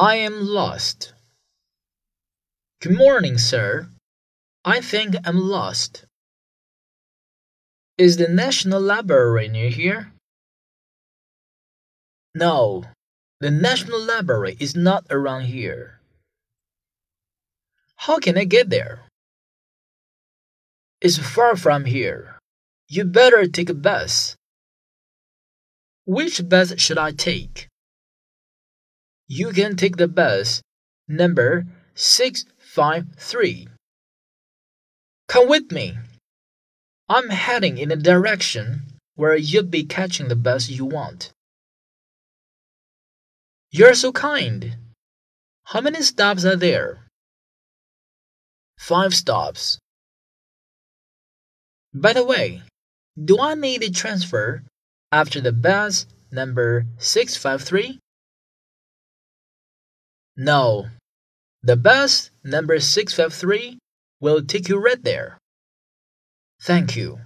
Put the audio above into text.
I am lost. Good morning, sir. I think I'm lost. Is the National Library near here? No, the National Library is not around here. How can I get there? It's far from here. You better take a bus. Which bus should I take? You can take the bus number 653. Come with me. I'm heading in the direction where you'll be catching the bus you want. You're so kind. How many stops are there? Five stops. By the way, do I need a transfer after the bus number 653? No. The bus number 653 will take you right there. Thank you.